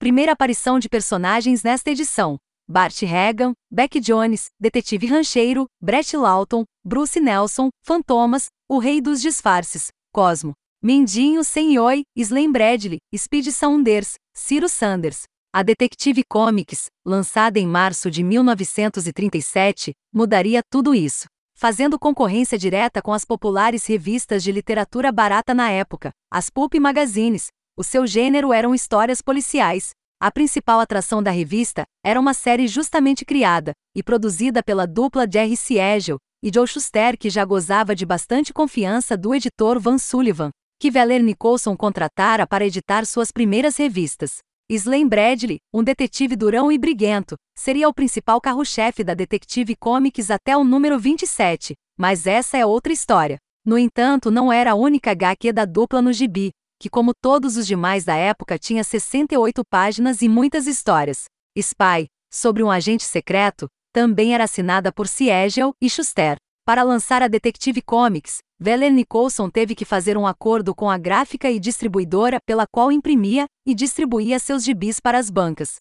Primeira aparição de personagens nesta edição. Bart Regan, Beck Jones, Detetive Rancheiro, Brett Lawton, Bruce Nelson, Fantomas, O Rei dos Disfarces, Cosmo, Mindinho Senhoi, Slam Bradley, Speed Saunders, Ciro Sanders. A Detective Comics, lançada em março de 1937, mudaria tudo isso, fazendo concorrência direta com as populares revistas de literatura barata na época, as Pulp Magazines. O seu gênero eram histórias policiais. A principal atração da revista era uma série justamente criada e produzida pela dupla Jerry Siegel e Joe Shuster, que já gozava de bastante confiança do editor Van Sullivan, que Veller Nicholson contratara para editar suas primeiras revistas. Slam Bradley, um detetive durão e briguento, seria o principal carro-chefe da Detective Comics até o número 27, mas essa é outra história. No entanto, não era a única HQ da dupla no gibi, que como todos os demais da época tinha 68 páginas e muitas histórias. Spy, sobre um agente secreto, também era assinada por Siegel e Schuster. Para lançar a Detective Comics, Veller Nicholson teve que fazer um acordo com a gráfica e distribuidora pela qual imprimia e distribuía seus gibis para as bancas.